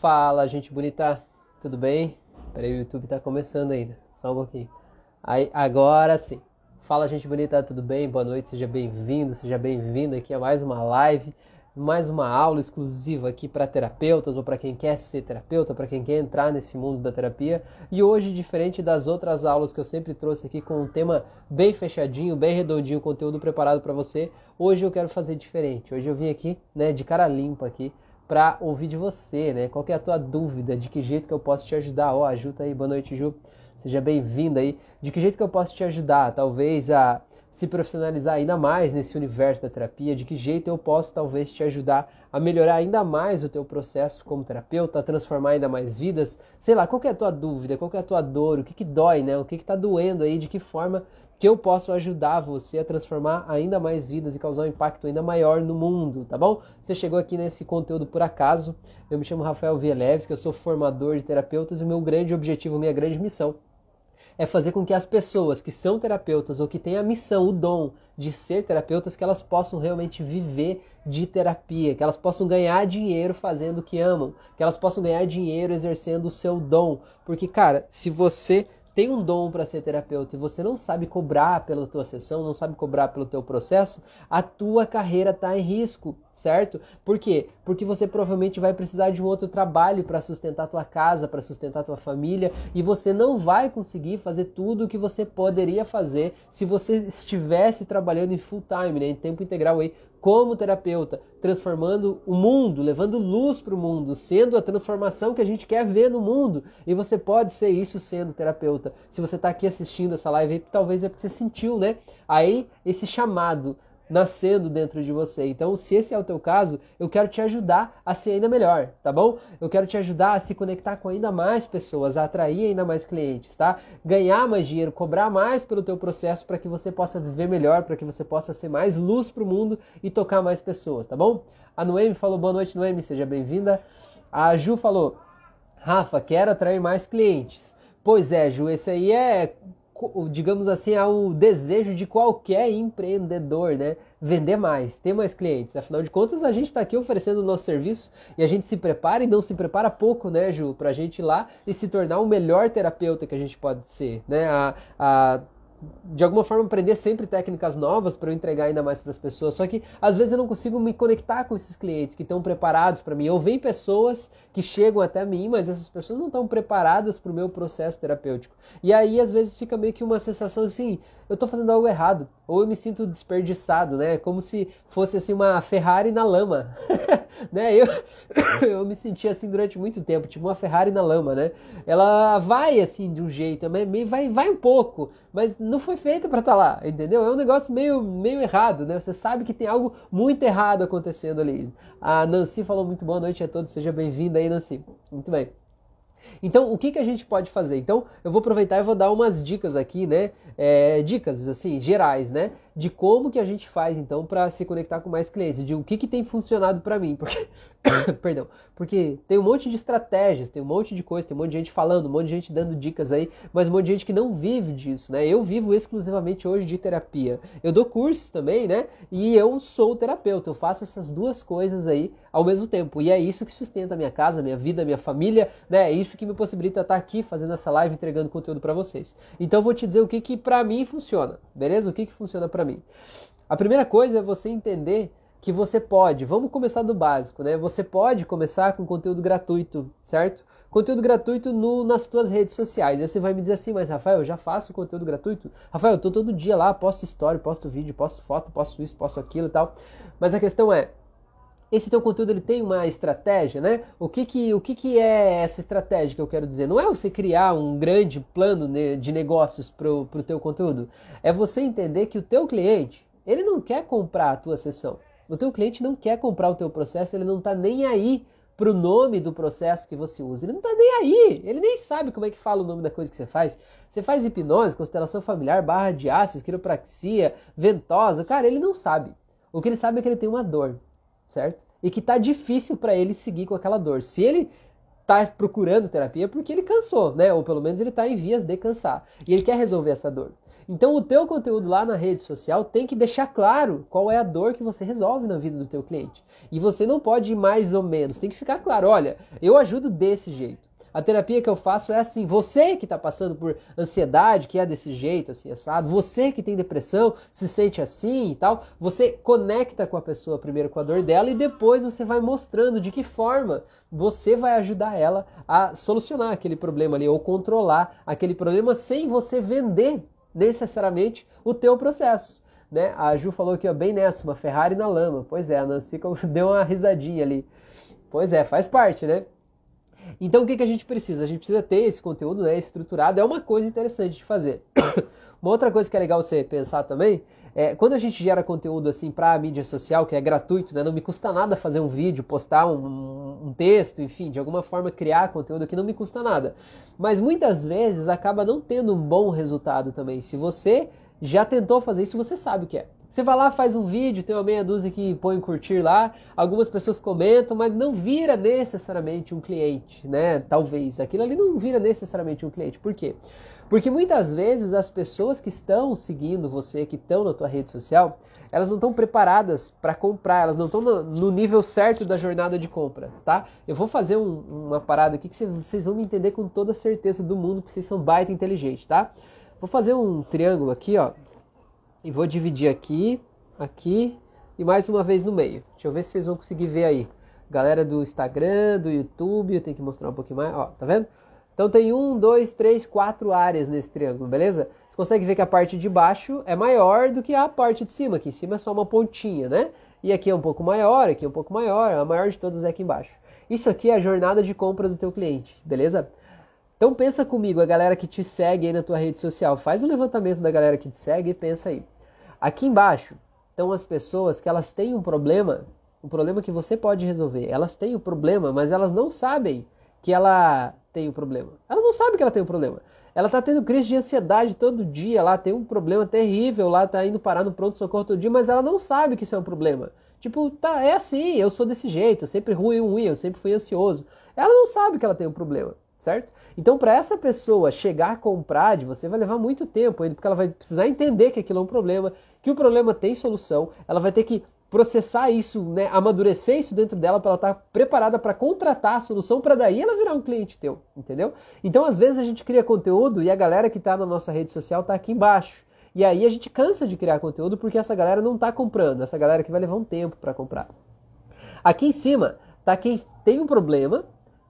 Fala, gente bonita, tudo bem? Peraí, o YouTube tá começando ainda, só um pouquinho. Aí, agora sim. Fala, gente bonita, tudo bem? Boa noite, seja bem-vindo, seja bem-vinda aqui a mais uma live, mais uma aula exclusiva aqui para terapeutas ou para quem quer ser terapeuta, para quem quer entrar nesse mundo da terapia. E hoje, diferente das outras aulas que eu sempre trouxe aqui com um tema bem fechadinho, bem redondinho, conteúdo preparado para você, hoje eu quero fazer diferente. Hoje eu vim aqui, né, de cara limpa aqui para ouvir de você, né? Qual é a tua dúvida? De que jeito que eu posso te ajudar? Ó, oh, ajuda aí, boa noite, Ju. Seja bem-vinda aí. De que jeito que eu posso te ajudar? Talvez a se profissionalizar ainda mais nesse universo da terapia, de que jeito eu posso talvez te ajudar a melhorar ainda mais o teu processo como terapeuta, a transformar ainda mais vidas, sei lá, qual é a tua dúvida, qual é a tua dor, o que que dói, né? O que que tá doendo aí, de que forma que eu posso ajudar você a transformar ainda mais vidas e causar um impacto ainda maior no mundo, tá bom? Você chegou aqui nesse conteúdo por acaso. Eu me chamo Rafael Vieleves, que eu sou formador de terapeutas e o meu grande objetivo, minha grande missão é fazer com que as pessoas que são terapeutas ou que têm a missão, o dom de ser terapeutas, que elas possam realmente viver de terapia, que elas possam ganhar dinheiro fazendo o que amam, que elas possam ganhar dinheiro exercendo o seu dom. Porque, cara, se você tem um dom para ser terapeuta e você não sabe cobrar pela tua sessão, não sabe cobrar pelo teu processo, a tua carreira está em risco, certo? Por quê? Porque você provavelmente vai precisar de um outro trabalho para sustentar tua casa, para sustentar tua família, e você não vai conseguir fazer tudo o que você poderia fazer se você estivesse trabalhando em full time, né, em tempo integral aí como terapeuta, transformando o mundo, levando luz para o mundo, sendo a transformação que a gente quer ver no mundo. E você pode ser isso sendo terapeuta. Se você está aqui assistindo essa live, talvez é porque você sentiu, né? Aí esse chamado nascendo dentro de você. Então, se esse é o teu caso, eu quero te ajudar a ser ainda melhor, tá bom? Eu quero te ajudar a se conectar com ainda mais pessoas, a atrair ainda mais clientes, tá? Ganhar mais dinheiro, cobrar mais pelo teu processo para que você possa viver melhor, para que você possa ser mais luz para o mundo e tocar mais pessoas, tá bom? A Noemi falou boa noite, Noemi, seja bem-vinda. A Ju falou: "Rafa, quero atrair mais clientes". Pois é, Ju, esse aí é digamos assim, ao desejo de qualquer empreendedor, né? Vender mais, ter mais clientes. Afinal de contas, a gente está aqui oferecendo o nosso serviço e a gente se prepara e não se prepara pouco, né, Ju? Para a gente ir lá e se tornar o melhor terapeuta que a gente pode ser, né? A, a de alguma forma aprender sempre técnicas novas para eu entregar ainda mais para as pessoas. Só que às vezes eu não consigo me conectar com esses clientes que estão preparados para mim. Ou vem pessoas que chegam até mim, mas essas pessoas não estão preparadas para o meu processo terapêutico. E aí às vezes fica meio que uma sensação assim, eu estou fazendo algo errado, ou eu me sinto desperdiçado, né? Como se fosse assim uma Ferrari na lama, né? Eu, eu me senti assim durante muito tempo, tipo uma Ferrari na lama, né? Ela vai assim de um jeito, vai, vai um pouco, mas não foi feita para estar tá lá, entendeu? É um negócio meio, meio errado, né? Você sabe que tem algo muito errado acontecendo ali. A Nancy falou muito boa noite a todos, seja bem-vinda aí, Nancy. Muito bem. Então, o que, que a gente pode fazer? Então, eu vou aproveitar e vou dar umas dicas aqui, né? É, dicas, assim, gerais, né? De como que a gente faz, então, para se conectar com mais clientes. De o que, que tem funcionado para mim. Porque Perdão. Porque tem um monte de estratégias, tem um monte de coisa, tem um monte de gente falando, um monte de gente dando dicas aí, mas um monte de gente que não vive disso, né? Eu vivo exclusivamente hoje de terapia. Eu dou cursos também, né? E eu sou terapeuta. Eu faço essas duas coisas aí ao mesmo tempo. E é isso que sustenta a minha casa, minha vida, minha família, né? É isso que me possibilita estar aqui fazendo essa live, entregando conteúdo para vocês. Então eu vou te dizer o que que para mim funciona, beleza? O que que funciona para mim. A primeira coisa é você entender que você pode, vamos começar do básico, né? Você pode começar com conteúdo gratuito, certo? Conteúdo gratuito no, nas tuas redes sociais. Aí você vai me dizer assim, mas Rafael, eu já faço conteúdo gratuito? Rafael, eu tô todo dia lá, posto story, posto vídeo, posto foto, posto isso, posto aquilo e tal. Mas a questão é, esse teu conteúdo ele tem uma estratégia, né? O que que, o que que é essa estratégia que eu quero dizer? Não é você criar um grande plano de negócios para o teu conteúdo. É você entender que o teu cliente, ele não quer comprar a tua sessão. O teu cliente não quer comprar o teu processo, ele não está nem aí para o nome do processo que você usa. Ele não está nem aí, ele nem sabe como é que fala o nome da coisa que você faz. Você faz hipnose, constelação familiar, barra de ácidos, quiropraxia, ventosa, cara, ele não sabe. O que ele sabe é que ele tem uma dor, certo? E que está difícil para ele seguir com aquela dor. Se ele está procurando terapia, é porque ele cansou, né? Ou pelo menos ele está em vias de cansar. E ele quer resolver essa dor. Então o teu conteúdo lá na rede social tem que deixar claro qual é a dor que você resolve na vida do teu cliente. E você não pode ir mais ou menos, tem que ficar claro, olha, eu ajudo desse jeito. A terapia que eu faço é assim: você que está passando por ansiedade, que é desse jeito, assim, assado, você que tem depressão, se sente assim e tal, você conecta com a pessoa primeiro com a dor dela e depois você vai mostrando de que forma você vai ajudar ela a solucionar aquele problema ali ou controlar aquele problema sem você vender necessariamente o teu processo. Né? A Ju falou aqui, ó, bem nessa, uma Ferrari na lama. Pois é, a Nancy deu uma risadinha ali. Pois é, faz parte, né? Então o que, que a gente precisa? A gente precisa ter esse conteúdo né, estruturado, é uma coisa interessante de fazer. uma outra coisa que é legal você pensar também é quando a gente gera conteúdo assim para a mídia social, que é gratuito, né, não me custa nada fazer um vídeo, postar um, um texto, enfim, de alguma forma criar conteúdo que não me custa nada. Mas muitas vezes acaba não tendo um bom resultado também. Se você já tentou fazer isso, você sabe o que é. Você vai lá, faz um vídeo, tem uma meia dúzia que põe curtir lá, algumas pessoas comentam, mas não vira necessariamente um cliente, né? Talvez. Aquilo ali não vira necessariamente um cliente. Por quê? Porque muitas vezes as pessoas que estão seguindo você, que estão na tua rede social, elas não estão preparadas para comprar, elas não estão no, no, nível certo da jornada de compra, tá? Eu vou fazer um, uma parada aqui que vocês vão me entender com toda certeza do mundo, porque vocês são baita inteligentes, tá? Vou fazer um triângulo aqui, ó, e vou dividir aqui, aqui e mais uma vez no meio. Deixa eu ver se vocês vão conseguir ver aí. Galera do Instagram, do YouTube, eu tenho que mostrar um pouquinho mais. Ó, tá vendo? Então tem um, dois, três, quatro áreas nesse triângulo, beleza? Você consegue ver que a parte de baixo é maior do que a parte de cima. Aqui em cima é só uma pontinha, né? E aqui é um pouco maior, aqui é um pouco maior. A maior de todas é aqui embaixo. Isso aqui é a jornada de compra do teu cliente, beleza? Então pensa comigo, a galera que te segue aí na tua rede social. Faz um levantamento da galera que te segue e pensa aí. Aqui embaixo estão as pessoas que elas têm um problema, um problema que você pode resolver. Elas têm o um problema, mas elas não sabem que ela tem o um problema. Ela não sabe que ela tem um problema. Ela está tendo crise de ansiedade todo dia, lá tem um problema terrível, lá está indo parar no pronto-socorro todo dia, mas ela não sabe que isso é um problema. Tipo, tá, é assim, eu sou desse jeito, eu sempre ruim, ruim, eu sempre fui ansioso. Ela não sabe que ela tem um problema, certo? Então, para essa pessoa chegar a comprar de você, vai levar muito tempo ainda, porque ela vai precisar entender que aquilo é um problema, que o problema tem solução, ela vai ter que processar isso, né, amadurecer isso dentro dela para ela estar tá preparada para contratar a solução para daí ela virar um cliente teu, entendeu? Então, às vezes a gente cria conteúdo e a galera que está na nossa rede social está aqui embaixo. E aí a gente cansa de criar conteúdo porque essa galera não está comprando, essa galera que vai levar um tempo para comprar. Aqui em cima tá quem tem um problema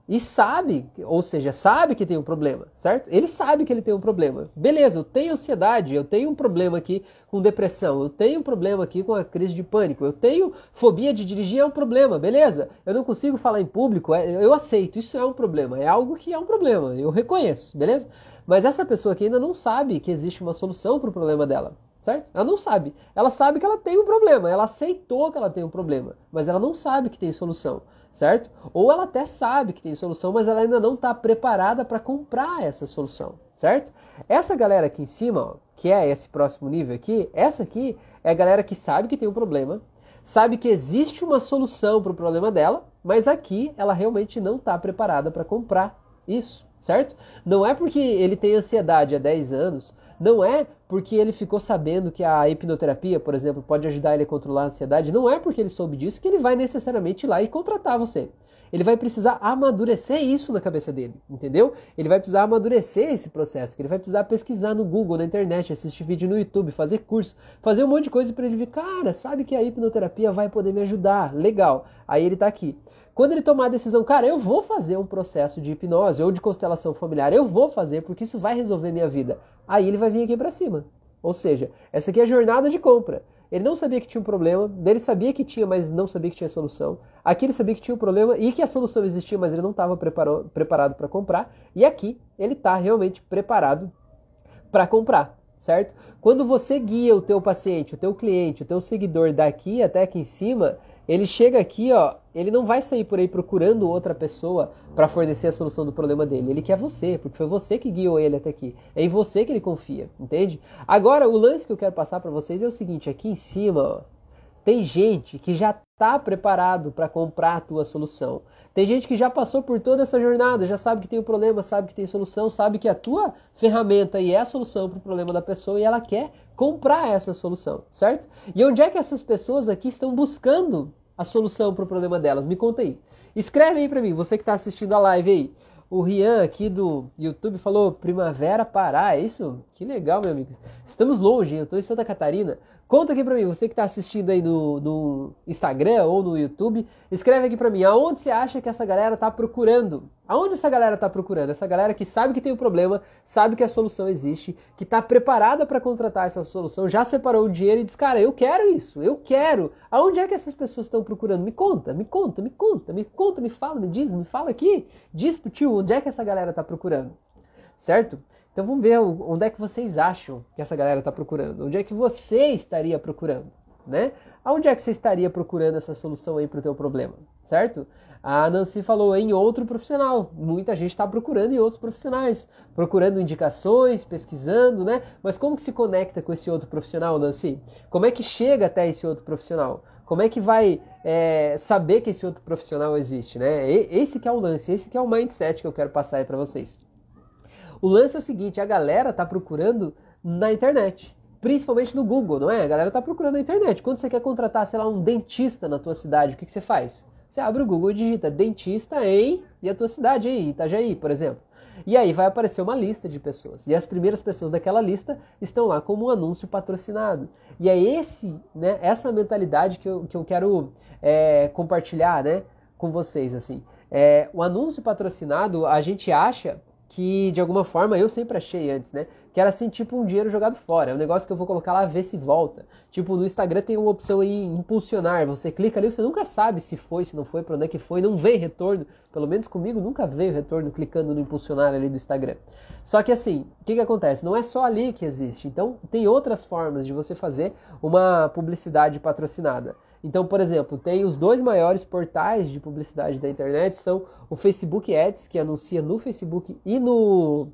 e sabe, ou seja, sabe que tem um problema, certo? Ele sabe que ele tem um problema. Beleza, eu tenho ansiedade, eu tenho um problema aqui com depressão, eu tenho um problema aqui com a crise de pânico, eu tenho fobia de dirigir, é um problema, beleza? Eu não consigo falar em público, é, eu aceito, isso é um problema, é algo que é um problema, eu reconheço, beleza? Mas essa pessoa aqui ainda não sabe que existe uma solução para o problema dela. Certo? Ela não sabe. Ela sabe que ela tem um problema, ela aceitou que ela tem um problema, mas ela não sabe que tem solução certo? Ou ela até sabe que tem solução, mas ela ainda não está preparada para comprar essa solução, certo? Essa galera aqui em cima, ó, que é esse próximo nível aqui, essa aqui é a galera que sabe que tem um problema, sabe que existe uma solução para o problema dela, mas aqui ela realmente não está preparada para comprar isso, certo? Não é porque ele tem ansiedade há 10 anos, não é porque ele ficou sabendo que a hipnoterapia, por exemplo, pode ajudar ele a controlar a ansiedade. Não é porque ele soube disso que ele vai necessariamente ir lá e contratar você. Ele vai precisar amadurecer isso na cabeça dele, entendeu? Ele vai precisar amadurecer esse processo, ele vai precisar pesquisar no Google, na internet, assistir vídeo no YouTube, fazer curso, fazer um monte de coisa para ele ver, cara, sabe que a hipnoterapia vai poder me ajudar, legal. Aí ele está aqui. Quando ele tomar a decisão, cara, eu vou fazer um processo de hipnose ou de constelação familiar, eu vou fazer porque isso vai resolver minha vida. Aí ele vai vir aqui para cima. Ou seja, essa aqui é a jornada de compra. Ele não sabia que tinha um problema, ele sabia que tinha, mas não sabia que tinha solução. Aqui ele sabia que tinha um problema e que a solução existia, mas ele não estava preparado para comprar. E aqui ele está realmente preparado para comprar, certo? Quando você guia o teu paciente, o teu cliente, o teu seguidor daqui até aqui em cima, ele chega aqui, ó, ele não vai sair por aí procurando outra pessoa para fornecer a solução do problema dele. Ele quer você, porque foi você que guiou ele até aqui. É em você que ele confia, entende? Agora, o lance que eu quero passar para vocês é o seguinte: aqui em cima, ó, tem gente que já está preparado para comprar a tua solução. Tem gente que já passou por toda essa jornada, já sabe que tem o um problema, sabe que tem solução, sabe que a tua ferramenta aí é a solução para o problema da pessoa e ela quer comprar essa solução, certo? E onde é que essas pessoas aqui estão buscando a solução para o problema delas? Me conta aí. Escreve aí para mim, você que está assistindo a live aí. O Rian aqui do YouTube falou Primavera Pará, é isso? Que legal, meu amigo. Estamos longe, eu estou em Santa Catarina. Conta aqui pra mim, você que está assistindo aí no, no, Instagram ou no YouTube, escreve aqui pra mim, aonde você acha que essa galera tá procurando? Aonde essa galera tá procurando? Essa galera que sabe que tem o um problema, sabe que a solução existe, que está preparada para contratar essa solução, já separou o dinheiro e diz, cara, eu quero isso, eu quero. Aonde é que essas pessoas estão procurando? Me conta, me conta, me conta, me conta, me fala, me diz, me fala aqui. Diz pro tio, onde é que essa galera tá procurando? Certo? Então vamos ver onde é que vocês acham que essa galera está procurando. Onde é que você estaria procurando, né? Aonde é que você estaria procurando essa solução aí para o teu problema, certo? A Nancy falou em outro profissional. Muita gente está procurando em outros profissionais, procurando indicações, pesquisando, né? Mas como que se conecta com esse outro profissional, Nancy? Como é que chega até esse outro profissional? Como é que vai é, saber que esse outro profissional existe, né? Esse que é o lance, esse que é o mindset que eu quero passar aí para vocês. O lance é o seguinte, a galera tá procurando na internet. Principalmente no Google, não é? A galera tá procurando na internet. Quando você quer contratar, sei lá, um dentista na tua cidade, o que, que você faz? Você abre o Google e digita dentista em e a tua cidade aí, Itajaí, por exemplo. E aí vai aparecer uma lista de pessoas. E as primeiras pessoas daquela lista estão lá como um anúncio patrocinado. E é esse, né, essa mentalidade que eu, que eu quero é, compartilhar né, com vocês. assim. É, o anúncio patrocinado, a gente acha que de alguma forma eu sempre achei antes, né? Que era assim, tipo um dinheiro jogado fora. É um negócio que eu vou colocar lá, ver se volta. Tipo, no Instagram tem uma opção aí, impulsionar. Você clica ali, você nunca sabe se foi, se não foi, pra onde é que foi. Não vem retorno. Pelo menos comigo nunca veio retorno clicando no impulsionar ali do Instagram. Só que assim, o que, que acontece? Não é só ali que existe. Então, tem outras formas de você fazer uma publicidade patrocinada. Então, por exemplo, tem os dois maiores portais de publicidade da internet, são o Facebook Ads, que anuncia no Facebook e no,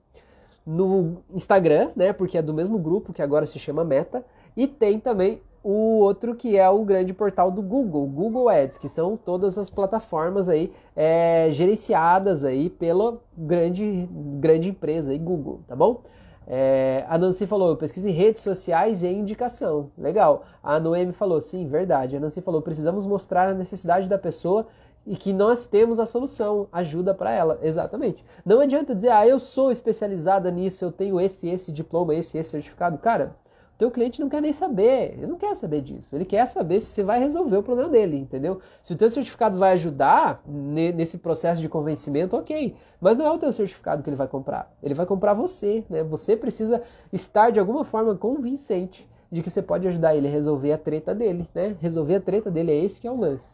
no Instagram, né? Porque é do mesmo grupo que agora se chama Meta. E tem também o outro que é o grande portal do Google, Google Ads, que são todas as plataformas aí é, gerenciadas aí pela grande, grande empresa aí, Google, tá bom? É, a Nancy falou, em redes sociais e indicação. Legal. A Noemi falou, sim, verdade. A Nancy falou, precisamos mostrar a necessidade da pessoa e que nós temos a solução, ajuda para ela. Exatamente. Não adianta dizer, ah, eu sou especializada nisso, eu tenho esse, esse diploma, esse, esse certificado. Cara, teu cliente não quer nem saber, ele não quer saber disso. Ele quer saber se você vai resolver o problema dele, entendeu? Se o teu certificado vai ajudar nesse processo de convencimento, ok. Mas não é o teu certificado que ele vai comprar. Ele vai comprar você, né? Você precisa estar de alguma forma convincente de que você pode ajudar ele a resolver a treta dele, né? Resolver a treta dele é esse que é o lance.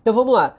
Então vamos lá.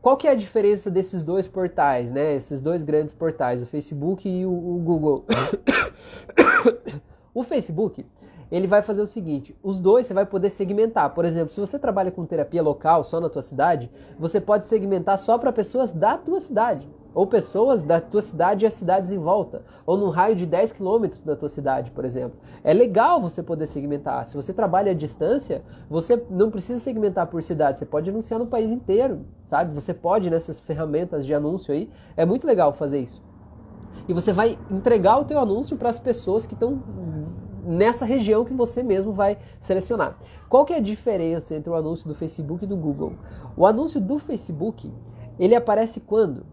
Qual que é a diferença desses dois portais, né? Esses dois grandes portais, o Facebook e o, o Google? O Facebook, ele vai fazer o seguinte, os dois você vai poder segmentar. Por exemplo, se você trabalha com terapia local só na tua cidade, você pode segmentar só para pessoas da tua cidade, ou pessoas da tua cidade e as cidades em volta, ou num raio de 10 quilômetros da tua cidade, por exemplo. É legal você poder segmentar. Se você trabalha à distância, você não precisa segmentar por cidade, você pode anunciar no país inteiro, sabe? Você pode nessas ferramentas de anúncio aí. É muito legal fazer isso. E você vai entregar o teu anúncio para as pessoas que estão nessa região que você mesmo vai selecionar. Qual que é a diferença entre o anúncio do Facebook e do Google? O anúncio do Facebook, ele aparece quando?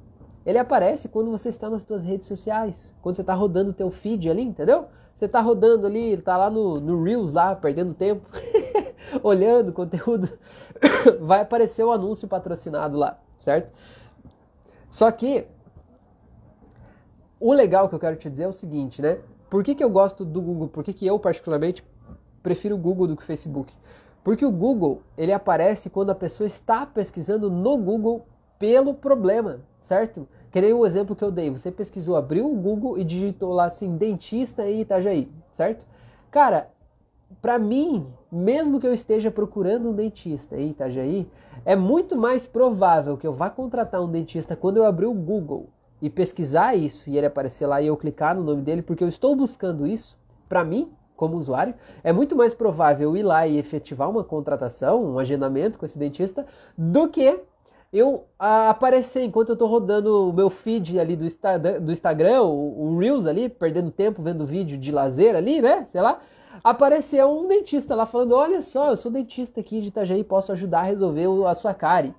Ele aparece quando você está nas suas redes sociais, quando você está rodando o teu feed ali, entendeu? Você está rodando ali, está lá no, no Reels, lá, perdendo tempo, olhando conteúdo, vai aparecer o anúncio patrocinado lá, certo? Só que o legal que eu quero te dizer é o seguinte, né? Por que, que eu gosto do Google? Por que, que eu, particularmente, prefiro o Google do que o Facebook? Porque o Google, ele aparece quando a pessoa está pesquisando no Google pelo problema, certo? Que nem o exemplo que eu dei. Você pesquisou, abriu o Google e digitou lá assim, dentista em Itajaí, certo? Cara, para mim, mesmo que eu esteja procurando um dentista em Itajaí, é muito mais provável que eu vá contratar um dentista quando eu abrir o Google e pesquisar isso e ele aparecer lá e eu clicar no nome dele, porque eu estou buscando isso para mim, como usuário, é muito mais provável ir lá e efetivar uma contratação, um agendamento com esse dentista, do que eu aparecer enquanto eu estou rodando o meu feed ali do, Instagram, do Instagram o, Reels ali, perdendo tempo vendo vídeo de lazer ali, né? Sei lá. Apareceu um dentista lá falando: Olha só, eu sou dentista aqui de Itajaí, posso ajudar a resolver a sua cárie.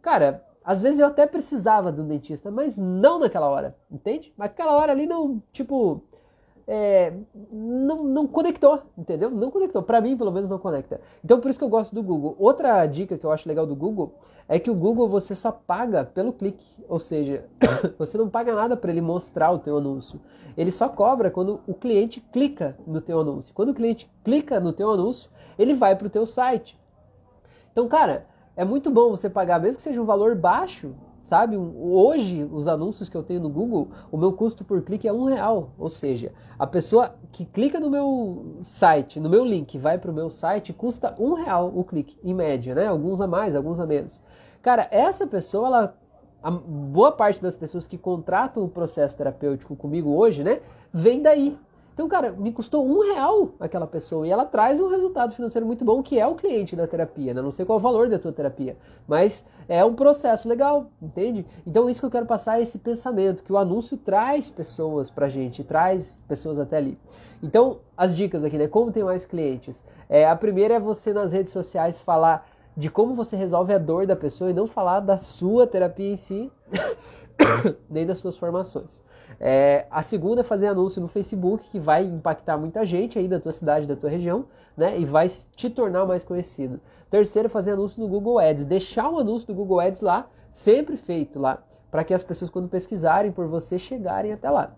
Cara, às vezes eu até precisava um dentista, mas não naquela hora, entende? Naquela hora ali não, tipo, é, não, não conectou, entendeu? Não conectou. Para mim, pelo menos, não conecta. Então, por isso que eu gosto do Google. Outra dica que eu acho legal do Google é que o Google você só paga pelo clique, ou seja, você não paga nada para ele mostrar o teu anúncio. Ele só cobra quando o cliente clica no teu anúncio. Quando o cliente clica no teu anúncio, ele vai para o teu site. Então, cara, é muito bom você pagar, mesmo que seja um valor baixo, sabe? Hoje, os anúncios que eu tenho no Google, o meu custo por clique é um real. Ou seja, a pessoa que clica no meu site, no meu link, vai para o meu site, custa um real o clique, em média, né? Alguns a mais, alguns a menos. Cara, essa pessoa, ela, a boa parte das pessoas que contratam o processo terapêutico comigo hoje, né, vem daí. Então, cara, me custou um real aquela pessoa e ela traz um resultado financeiro muito bom, que é o cliente da terapia. Né? Não sei qual é o valor da tua terapia, mas é um processo legal, entende? Então, isso que eu quero passar é esse pensamento, que o anúncio traz pessoas pra gente, traz pessoas até ali. Então, as dicas aqui, né? Como ter mais clientes? É, a primeira é você nas redes sociais falar de como você resolve a dor da pessoa e não falar da sua terapia em si, nem das suas formações. É, a segunda é fazer anúncio no Facebook, que vai impactar muita gente aí da tua cidade, da tua região, né? E vai te tornar mais conhecido. Terceiro, fazer anúncio no Google Ads. Deixar o anúncio do Google Ads lá, sempre feito lá, para que as pessoas, quando pesquisarem por você, chegarem até lá.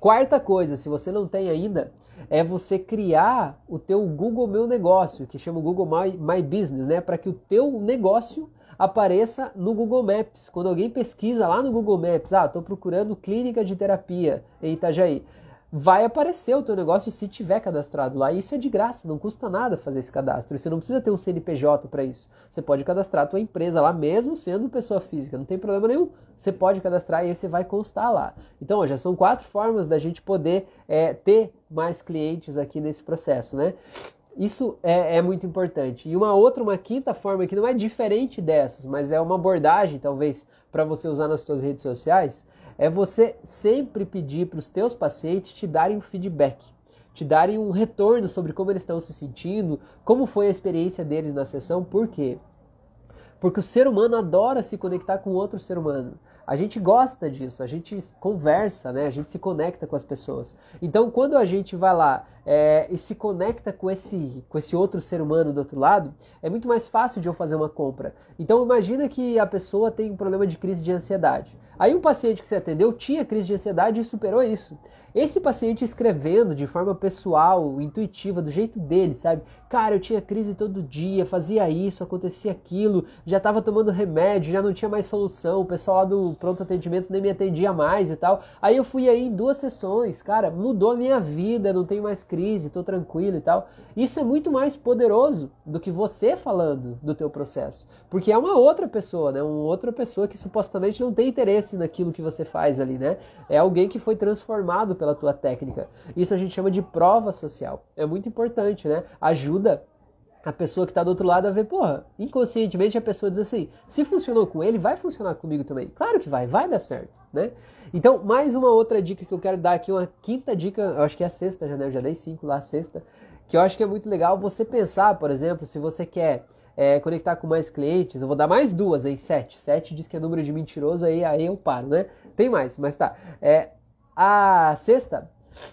Quarta coisa, se você não tem ainda, é você criar o teu Google Meu Negócio, que chama Google My, My Business, né? Para que o teu negócio apareça no Google Maps. Quando alguém pesquisa lá no Google Maps, ah, estou procurando clínica de terapia em Itajaí, vai aparecer o teu negócio se tiver cadastrado lá. Isso é de graça, não custa nada fazer esse cadastro. Você não precisa ter um CNPJ para isso. Você pode cadastrar a tua empresa lá mesmo sendo pessoa física, não tem problema nenhum. Você pode cadastrar e aí você vai constar lá. Então, já são quatro formas da gente poder é, ter mais clientes aqui nesse processo, né? Isso é, é, muito importante. E uma outra, uma quinta forma que não é diferente dessas, mas é uma abordagem talvez para você usar nas suas redes sociais, é você sempre pedir para os teus pacientes te darem feedback, te darem um retorno sobre como eles estão se sentindo, como foi a experiência deles na sessão, por quê? Porque o ser humano adora se conectar com outro ser humano. A gente gosta disso, a gente conversa, né? A gente se conecta com as pessoas. Então, quando a gente vai lá é, e se conecta com esse, com esse outro ser humano do outro lado, é muito mais fácil de eu fazer uma compra. Então, imagina que a pessoa tem um problema de crise de ansiedade. Aí um paciente que você atendeu tinha crise de ansiedade e superou isso. Esse paciente escrevendo de forma pessoal, intuitiva, do jeito dele, sabe? Cara, eu tinha crise todo dia, fazia isso, acontecia aquilo, já estava tomando remédio, já não tinha mais solução, o pessoal lá do pronto atendimento nem me atendia mais e tal. Aí eu fui aí em duas sessões, cara, mudou a minha vida, não tenho mais crise, tô tranquilo e tal. Isso é muito mais poderoso do que você falando do teu processo, porque é uma outra pessoa, né? Uma outra pessoa que supostamente não tem interesse naquilo que você faz ali, né? É alguém que foi transformado pela tua técnica. Isso a gente chama de prova social. É muito importante, né? Ajuda a pessoa que está do outro lado a ver, porra, inconscientemente a pessoa diz assim: se funcionou com ele, vai funcionar comigo também. Claro que vai, vai dar certo, né? Então, mais uma outra dica que eu quero dar aqui, uma quinta dica, eu acho que é a sexta já, né? Eu já dei cinco lá, a sexta, que eu acho que é muito legal você pensar, por exemplo, se você quer é, conectar com mais clientes, eu vou dar mais duas aí, sete. Sete diz que é número de mentiroso, aí, aí eu paro, né? Tem mais, mas tá. É, a sexta,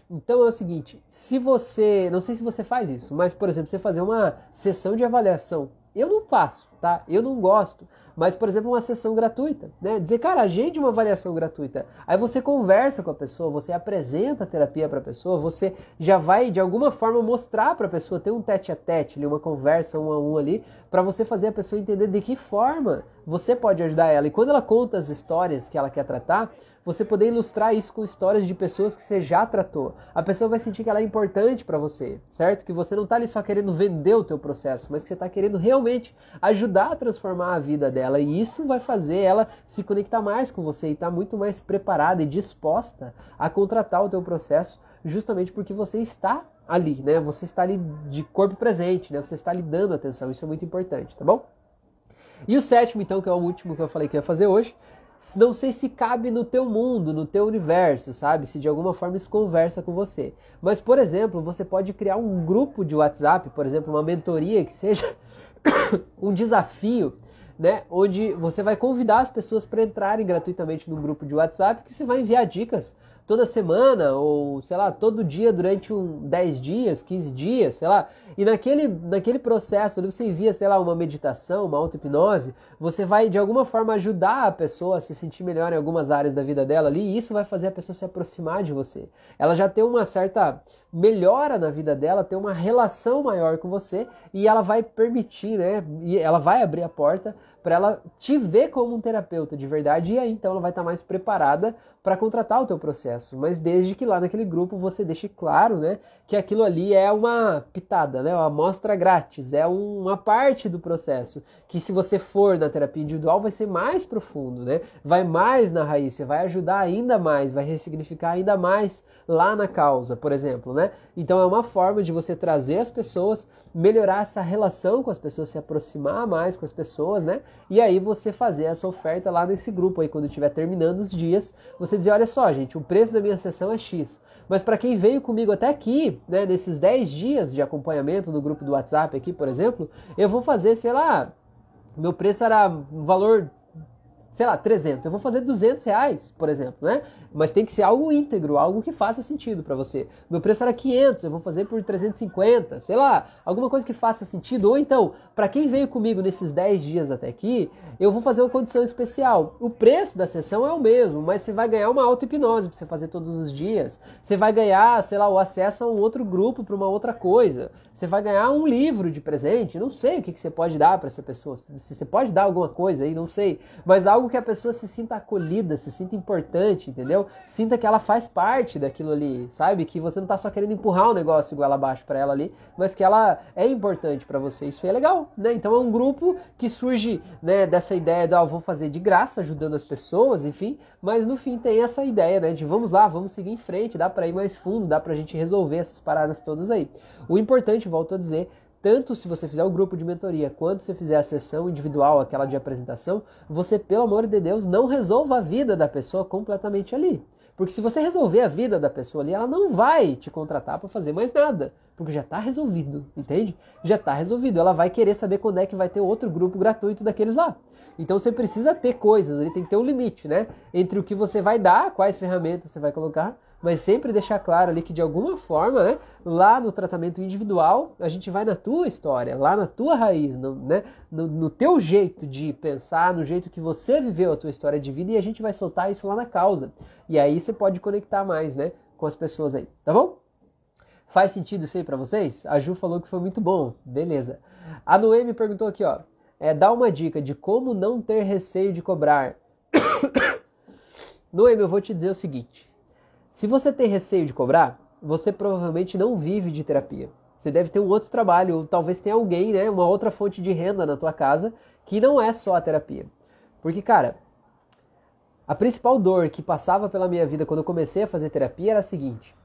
então é o seguinte, se você, não sei se você faz isso, mas por exemplo, você fazer uma sessão de avaliação, eu não faço, tá? Eu não gosto, mas, por exemplo, uma sessão gratuita, né? Dizer, cara, agende uma avaliação gratuita. Aí você conversa com a pessoa, você apresenta a terapia para a pessoa, você já vai de alguma forma mostrar para a pessoa, ter um tete a tete, uma conversa um a um ali, para você fazer a pessoa entender de que forma você pode ajudar ela. E quando ela conta as histórias que ela quer tratar, você poder ilustrar isso com histórias de pessoas que você já tratou. A pessoa vai sentir que ela é importante para você, certo? Que você não está ali só querendo vender o teu processo, mas que você está querendo realmente ajudar a transformar a vida dela. E isso vai fazer ela se conectar mais com você e estar tá muito mais preparada e disposta a contratar o teu processo justamente porque você está ali, né? Você está ali de corpo presente, né? Você está ali dando atenção, isso é muito importante, tá bom? E o sétimo, então, que é o último que eu falei que ia fazer hoje, não sei se cabe no teu mundo, no teu universo, sabe? Se de alguma forma isso conversa com você. Mas, por exemplo, você pode criar um grupo de WhatsApp, por exemplo, uma mentoria que seja um desafio, né? Onde você vai convidar as pessoas para entrarem gratuitamente no grupo de WhatsApp, que você vai enviar dicas toda semana ou, sei lá, todo dia durante um 10 dias, 15 dias, sei lá. E naquele, naquele processo, você envia, sei lá, uma meditação, uma auto-hipnose, você vai de alguma forma ajudar a pessoa a se sentir melhor em algumas áreas da vida dela ali, e isso vai fazer a pessoa se aproximar de você. Ela já tem uma certa melhora na vida dela, ter uma relação maior com você e ela vai permitir, né? E ela vai abrir a porta para ela te ver como um terapeuta de verdade e aí então ela vai estar tá mais preparada para contratar o teu processo, mas desde que lá naquele grupo você deixe claro, né, que aquilo ali é uma pitada, né, uma amostra grátis, é uma parte do processo, que se você for na terapia individual vai ser mais profundo, né, vai mais na raiz, você vai ajudar ainda mais, vai ressignificar ainda mais lá na causa, por exemplo, né? Então é uma forma de você trazer as pessoas melhorar essa relação com as pessoas, se aproximar mais com as pessoas, né? E aí você fazer essa oferta lá nesse grupo aí, quando estiver terminando os dias, você dizer, olha só, gente, o preço da minha sessão é X. Mas para quem veio comigo até aqui, né, nesses 10 dias de acompanhamento no grupo do WhatsApp aqui, por exemplo, eu vou fazer, sei lá, meu preço era um valor sei lá, 300. Eu vou fazer 200 reais, por exemplo, né? Mas tem que ser algo íntegro, algo que faça sentido para você. Meu preço era 500, eu vou fazer por 350, sei lá, alguma coisa que faça sentido. Ou então, para quem veio comigo nesses 10 dias até aqui, eu vou fazer uma condição especial. O preço da sessão é o mesmo, mas você vai ganhar uma auto-hipnose para você fazer todos os dias. Você vai ganhar, sei lá, o acesso a um outro grupo para uma outra coisa. Você vai ganhar um livro de presente. Não sei o que, que você pode dar para essa pessoa. Se você pode dar alguma coisa aí, não sei. Mas algo que a pessoa se sinta acolhida, se sinta importante, entendeu? sinta que ela faz parte daquilo ali, sabe? Que você não tá só querendo empurrar o negócio igual abaixo para ela ali, mas que ela é importante para você. Isso é legal, né? Então é um grupo que surge, né, dessa ideia de, ó, oh, vou fazer de graça, ajudando as pessoas, enfim, mas no fim tem essa ideia, né, de vamos lá, vamos seguir em frente, dá para ir mais fundo, dá pra gente resolver essas paradas todas aí. O importante, volto a dizer, tanto se você fizer o grupo de mentoria quanto se fizer a sessão individual, aquela de apresentação, você, pelo amor de Deus, não resolva a vida da pessoa completamente ali. Porque se você resolver a vida da pessoa ali, ela não vai te contratar para fazer mais nada. Porque já está resolvido, entende? Já está resolvido. Ela vai querer saber quando é que vai ter outro grupo gratuito daqueles lá. Então você precisa ter coisas, ele tem que ter um limite, né? Entre o que você vai dar, quais ferramentas você vai colocar, mas sempre deixar claro ali que de alguma forma, né, lá no tratamento individual, a gente vai na tua história, lá na tua raiz, no, né, no, no teu jeito de pensar, no jeito que você viveu a tua história de vida e a gente vai soltar isso lá na causa. E aí você pode conectar mais, né, com as pessoas aí, tá bom? Faz sentido isso aí pra vocês? A Ju falou que foi muito bom, beleza. A Noemi perguntou aqui, ó, é, dá uma dica de como não ter receio de cobrar. Noemi, eu vou te dizer o seguinte, se você tem receio de cobrar, você provavelmente não vive de terapia. Você deve ter um outro trabalho, ou talvez tenha alguém, né, uma outra fonte de renda na tua casa que não é só a terapia. Porque, cara, a principal dor que passava pela minha vida quando eu comecei a fazer terapia era a seguinte: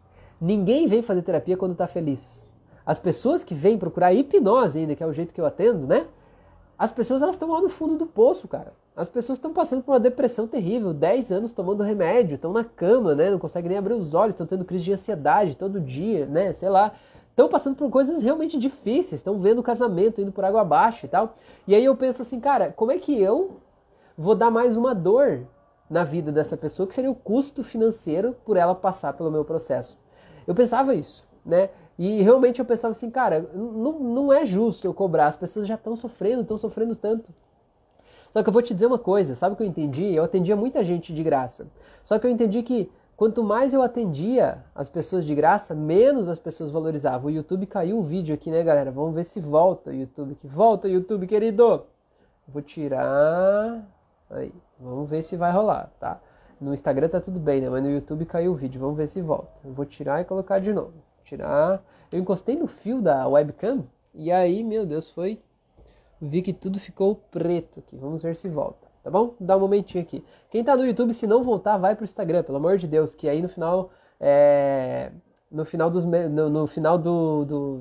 ninguém vem fazer terapia quando está feliz. As pessoas que vêm procurar hipnose ainda, que é o jeito que eu atendo, né? As pessoas elas estão lá no fundo do poço, cara. As pessoas estão passando por uma depressão terrível, 10 anos tomando remédio, estão na cama, né? Não conseguem nem abrir os olhos, estão tendo crise de ansiedade todo dia, né? Sei lá. Estão passando por coisas realmente difíceis, estão vendo o casamento indo por água abaixo e tal. E aí eu penso assim, cara, como é que eu vou dar mais uma dor na vida dessa pessoa, que seria o custo financeiro por ela passar pelo meu processo? Eu pensava isso, né? E realmente eu pensava assim, cara, não, não é justo eu cobrar, as pessoas já estão sofrendo, estão sofrendo tanto. Só que eu vou te dizer uma coisa, sabe o que eu entendi? Eu atendia muita gente de graça. Só que eu entendi que quanto mais eu atendia as pessoas de graça, menos as pessoas valorizavam. O YouTube caiu o vídeo aqui, né, galera? Vamos ver se volta o YouTube. Que volta, YouTube, querido! Vou tirar. Aí, vamos ver se vai rolar, tá? No Instagram tá tudo bem, né? Mas no YouTube caiu o vídeo. Vamos ver se volta. Eu vou tirar e colocar de novo tirar. Eu encostei no fio da webcam e aí, meu Deus, foi. Vi que tudo ficou preto aqui. Vamos ver se volta, tá bom? Dá um momentinho aqui. Quem tá no YouTube, se não voltar, vai pro Instagram, pelo amor de Deus, que aí no final é... no final dos no, no final do, do,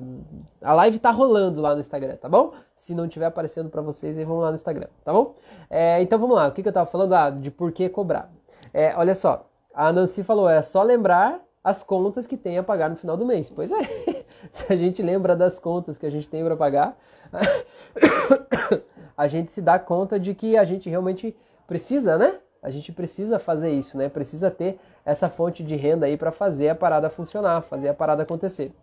a live tá rolando lá no Instagram, tá bom? Se não tiver aparecendo para vocês, aí vão lá no Instagram, tá bom? É, então vamos lá, o que, que eu tava falando? Ah, de por que cobrar. É, olha só, a Nancy falou, é só lembrar as contas que tem a pagar no final do mês. Pois é, se a gente lembra das contas que a gente tem para pagar, a gente se dá conta de que a gente realmente precisa, né? A gente precisa fazer isso, né? Precisa ter essa fonte de renda aí para fazer a parada funcionar, fazer a parada acontecer.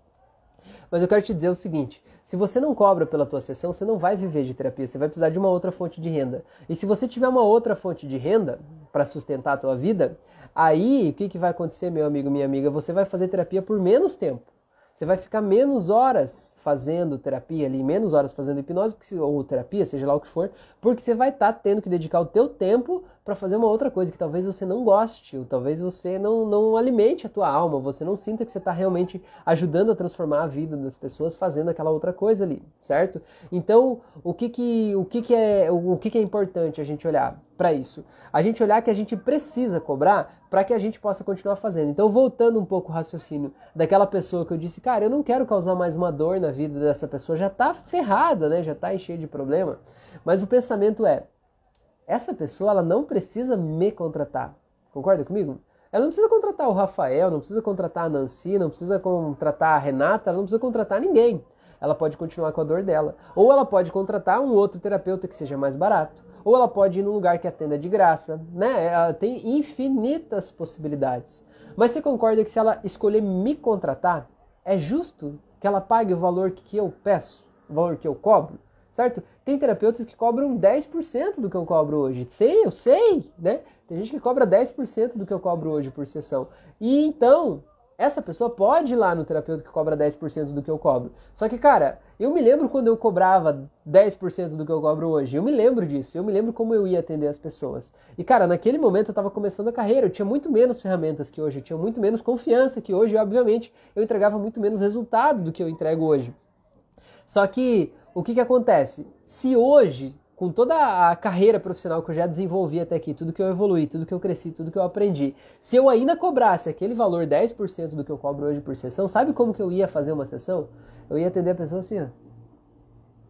Mas eu quero te dizer o seguinte: se você não cobra pela tua sessão, você não vai viver de terapia, você vai precisar de uma outra fonte de renda. E se você tiver uma outra fonte de renda para sustentar a tua vida, aí o que, que vai acontecer, meu amigo, minha amiga? Você vai fazer terapia por menos tempo. Você vai ficar menos horas fazendo terapia ali, menos horas fazendo hipnose ou terapia, seja lá o que for, porque você vai estar tá tendo que dedicar o teu tempo para fazer uma outra coisa que talvez você não goste, ou talvez você não, não alimente a tua alma, você não sinta que você está realmente ajudando a transformar a vida das pessoas fazendo aquela outra coisa ali, certo? Então, o que que, o que, que, é, o que, que é importante a gente olhar para isso? A gente olhar que a gente precisa cobrar para que a gente possa continuar fazendo. Então, voltando um pouco o raciocínio daquela pessoa que eu disse, cara, eu não quero causar mais uma dor na vida dessa pessoa, já está ferrada, né? Já está cheia de problema. Mas o pensamento é, essa pessoa ela não precisa me contratar. Concorda comigo? Ela não precisa contratar o Rafael, não precisa contratar a Nancy, não precisa contratar a Renata, ela não precisa contratar ninguém. Ela pode continuar com a dor dela. Ou ela pode contratar um outro terapeuta que seja mais barato. Ou ela pode ir num lugar que atenda de graça. Né? Ela tem infinitas possibilidades. Mas você concorda que se ela escolher me contratar, é justo que ela pague o valor que eu peço, o valor que eu cobro? certo? Tem terapeutas que cobram 10% do que eu cobro hoje. Sei, eu sei, né? Tem gente que cobra 10% do que eu cobro hoje por sessão. E então, essa pessoa pode ir lá no terapeuta que cobra 10% do que eu cobro. Só que, cara, eu me lembro quando eu cobrava 10% do que eu cobro hoje. Eu me lembro disso. Eu me lembro como eu ia atender as pessoas. E, cara, naquele momento eu estava começando a carreira. Eu tinha muito menos ferramentas que hoje. Eu tinha muito menos confiança que hoje. E, obviamente, eu entregava muito menos resultado do que eu entrego hoje. Só que o que, que acontece? Se hoje, com toda a carreira profissional que eu já desenvolvi até aqui, tudo que eu evolui, tudo que eu cresci, tudo que eu aprendi, se eu ainda cobrasse aquele valor 10% do que eu cobro hoje por sessão, sabe como que eu ia fazer uma sessão? Eu ia atender a pessoa assim, ó.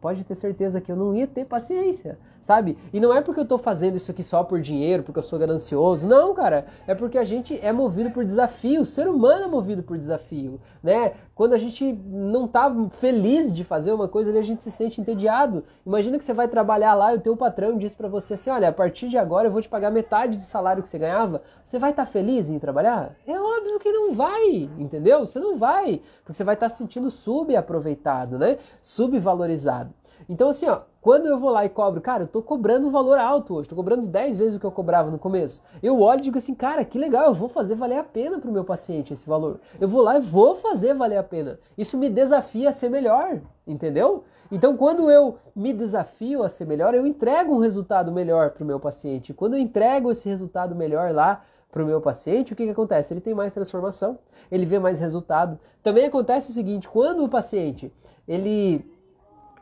Pode ter certeza que eu não ia ter paciência sabe? E não é porque eu tô fazendo isso aqui só por dinheiro, porque eu sou ganancioso. Não, cara. É porque a gente é movido por desafio. O ser humano é movido por desafio, né? Quando a gente não tá feliz de fazer uma coisa, a gente se sente entediado. Imagina que você vai trabalhar lá e o teu patrão diz para você assim: "Olha, a partir de agora eu vou te pagar metade do salário que você ganhava". Você vai estar tá feliz em trabalhar? É óbvio que não vai, entendeu? Você não vai, porque você vai estar tá se sentindo subaproveitado, né? Subvalorizado. Então, assim, ó, quando eu vou lá e cobro, cara, eu tô cobrando um valor alto hoje, tô cobrando 10 vezes o que eu cobrava no começo. Eu olho e digo assim, cara, que legal, eu vou fazer valer a pena pro meu paciente esse valor. Eu vou lá e vou fazer valer a pena. Isso me desafia a ser melhor, entendeu? Então, quando eu me desafio a ser melhor, eu entrego um resultado melhor pro meu paciente. Quando eu entrego esse resultado melhor lá para o meu paciente, o que, que acontece? Ele tem mais transformação, ele vê mais resultado. Também acontece o seguinte, quando o paciente ele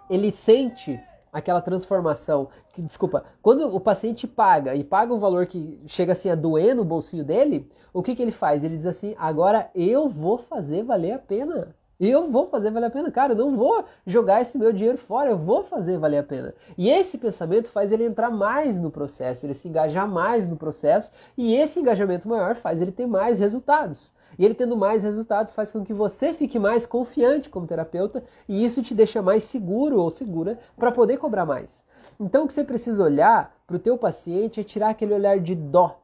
ele sente aquela transformação. Que, desculpa, quando o paciente paga e paga um valor que chega assim a doer no bolsinho dele, o que, que ele faz? Ele diz assim: agora eu vou fazer valer a pena. Eu vou fazer valer a pena, cara. Eu não vou jogar esse meu dinheiro fora, eu vou fazer valer a pena. E esse pensamento faz ele entrar mais no processo, ele se engajar mais no processo, e esse engajamento maior faz ele ter mais resultados. E ele tendo mais resultados faz com que você fique mais confiante como terapeuta e isso te deixa mais seguro ou segura para poder cobrar mais. Então o que você precisa olhar para o teu paciente é tirar aquele olhar de dó,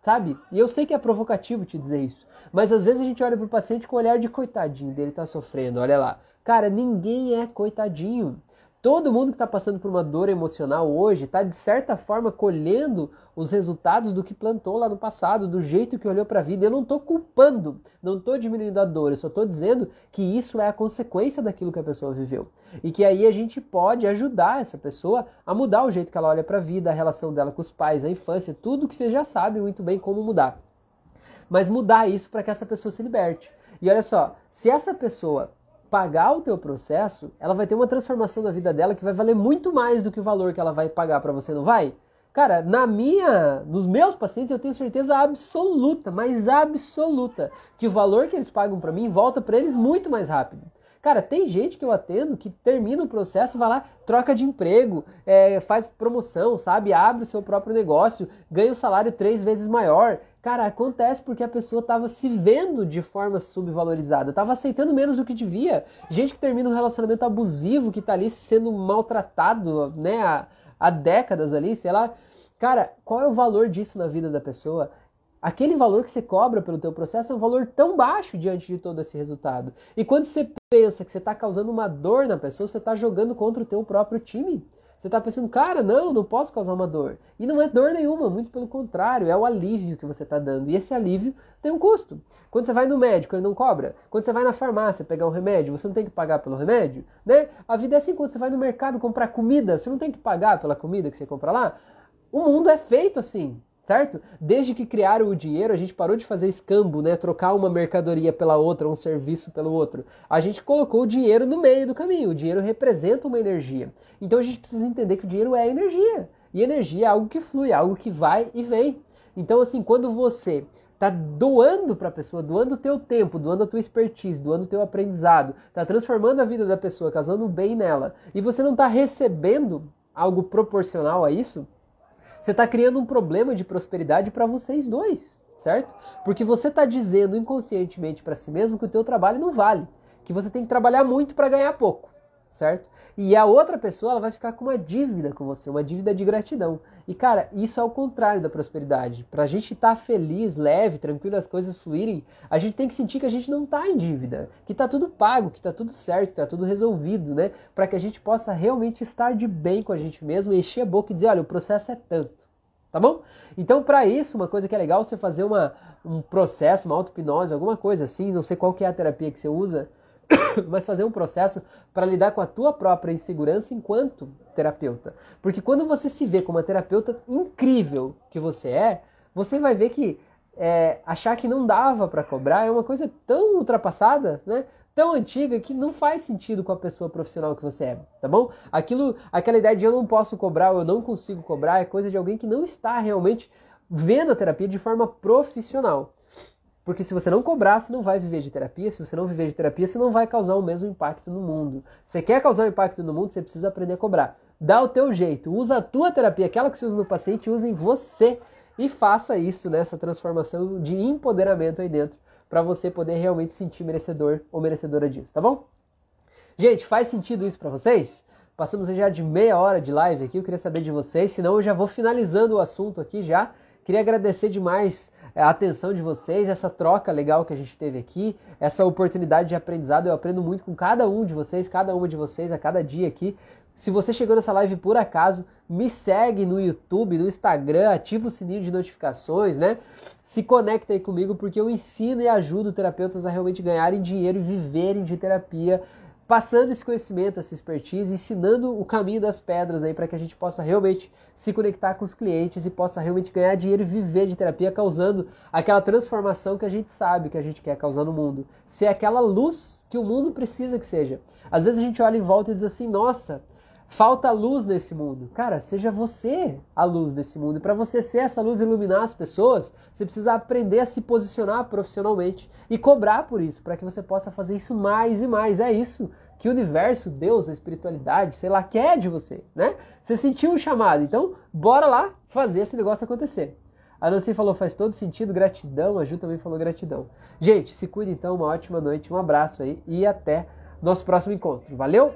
sabe? E eu sei que é provocativo te dizer isso, mas às vezes a gente olha para o paciente com o olhar de coitadinho, dele tá sofrendo, olha lá. Cara, ninguém é coitadinho. Todo mundo que está passando por uma dor emocional hoje está, de certa forma, colhendo os resultados do que plantou lá no passado, do jeito que olhou para a vida. Eu não estou culpando, não estou diminuindo a dor, eu só estou dizendo que isso é a consequência daquilo que a pessoa viveu. E que aí a gente pode ajudar essa pessoa a mudar o jeito que ela olha para a vida, a relação dela com os pais, a infância, tudo que você já sabe muito bem como mudar. Mas mudar isso para que essa pessoa se liberte. E olha só, se essa pessoa pagar o teu processo, ela vai ter uma transformação na vida dela que vai valer muito mais do que o valor que ela vai pagar para você, não vai? Cara, na minha, nos meus pacientes eu tenho certeza absoluta, mas absoluta, que o valor que eles pagam para mim volta para eles muito mais rápido. Cara, tem gente que eu atendo que termina o processo, vai lá, troca de emprego, é, faz promoção, sabe? Abre o seu próprio negócio, ganha o um salário três vezes maior. Cara, acontece porque a pessoa estava se vendo de forma subvalorizada, estava aceitando menos do que devia. Gente que termina um relacionamento abusivo, que está ali sendo maltratado, né, há, há décadas ali, sei lá. Cara, qual é o valor disso na vida da pessoa? aquele valor que você cobra pelo teu processo é um valor tão baixo diante de todo esse resultado. E quando você pensa que você está causando uma dor na pessoa, você está jogando contra o teu próprio time. Você está pensando, cara, não, não posso causar uma dor. E não é dor nenhuma, muito pelo contrário, é o alívio que você está dando. E esse alívio tem um custo. Quando você vai no médico, ele não cobra. Quando você vai na farmácia pegar um remédio, você não tem que pagar pelo remédio, né? A vida é assim, quando você vai no mercado comprar comida, você não tem que pagar pela comida que você compra lá. O mundo é feito assim certo? Desde que criaram o dinheiro, a gente parou de fazer escambo, né? Trocar uma mercadoria pela outra, um serviço pelo outro. A gente colocou o dinheiro no meio do caminho. O dinheiro representa uma energia. Então a gente precisa entender que o dinheiro é energia. E energia é algo que flui, é algo que vai e vem. Então, assim, quando você está doando para a pessoa, doando o teu tempo, doando a tua expertise, doando o teu aprendizado, está transformando a vida da pessoa, causando bem nela, e você não está recebendo algo proporcional a isso, você está criando um problema de prosperidade para vocês dois, certo? Porque você está dizendo inconscientemente para si mesmo que o teu trabalho não vale, que você tem que trabalhar muito para ganhar pouco, certo? E a outra pessoa ela vai ficar com uma dívida com você, uma dívida de gratidão. E cara, isso é o contrário da prosperidade. Para a gente estar tá feliz, leve, tranquilo, as coisas fluírem, a gente tem que sentir que a gente não está em dívida, que está tudo pago, que está tudo certo, que está tudo resolvido, né? Para que a gente possa realmente estar de bem com a gente mesmo, encher a boca e dizer, olha, o processo é tanto, tá bom? Então, para isso, uma coisa que é legal você fazer uma, um processo, uma auto-hipnose, alguma coisa assim, não sei qual que é a terapia que você usa, mas fazer um processo para lidar com a tua própria insegurança enquanto terapeuta. Porque quando você se vê como uma terapeuta incrível que você é, você vai ver que é, achar que não dava para cobrar é uma coisa tão ultrapassada, né? Tão antiga que não faz sentido com a pessoa profissional que você é, tá bom? Aquilo, aquela ideia de eu não posso cobrar ou eu não consigo cobrar é coisa de alguém que não está realmente vendo a terapia de forma profissional. Porque se você não cobrar, você não vai viver de terapia. Se você não viver de terapia, você não vai causar o mesmo impacto no mundo. Você quer causar um impacto no mundo, você precisa aprender a cobrar. Dá o teu jeito, usa a tua terapia, aquela que você usa no paciente, use em você e faça isso, nessa né, transformação de empoderamento aí dentro, para você poder realmente sentir merecedor ou merecedora disso, tá bom? Gente, faz sentido isso para vocês? Passamos já de meia hora de live aqui, eu queria saber de vocês, senão eu já vou finalizando o assunto aqui já. Queria agradecer demais a atenção de vocês, essa troca legal que a gente teve aqui, essa oportunidade de aprendizado. Eu aprendo muito com cada um de vocês, cada uma de vocês, a cada dia aqui. Se você chegou nessa live por acaso, me segue no YouTube, no Instagram, ativa o sininho de notificações, né? Se conecta aí comigo porque eu ensino e ajudo terapeutas a realmente ganharem dinheiro e viverem de terapia passando esse conhecimento, essa expertise, ensinando o caminho das pedras aí para que a gente possa realmente se conectar com os clientes e possa realmente ganhar dinheiro e viver de terapia, causando aquela transformação que a gente sabe que a gente quer causar no mundo. Ser aquela luz que o mundo precisa que seja. Às vezes a gente olha em volta e diz assim: nossa, falta luz nesse mundo. Cara, seja você a luz desse mundo. E para você ser essa luz e iluminar as pessoas, você precisa aprender a se posicionar profissionalmente e cobrar por isso, para que você possa fazer isso mais e mais. É isso que o universo, Deus, a espiritualidade, sei lá, quer de você, né? Você sentiu o chamado, então bora lá fazer esse negócio acontecer. A Nancy falou, faz todo sentido, gratidão. A Ju também falou gratidão. Gente, se cuida então, uma ótima noite, um abraço aí e até nosso próximo encontro. Valeu!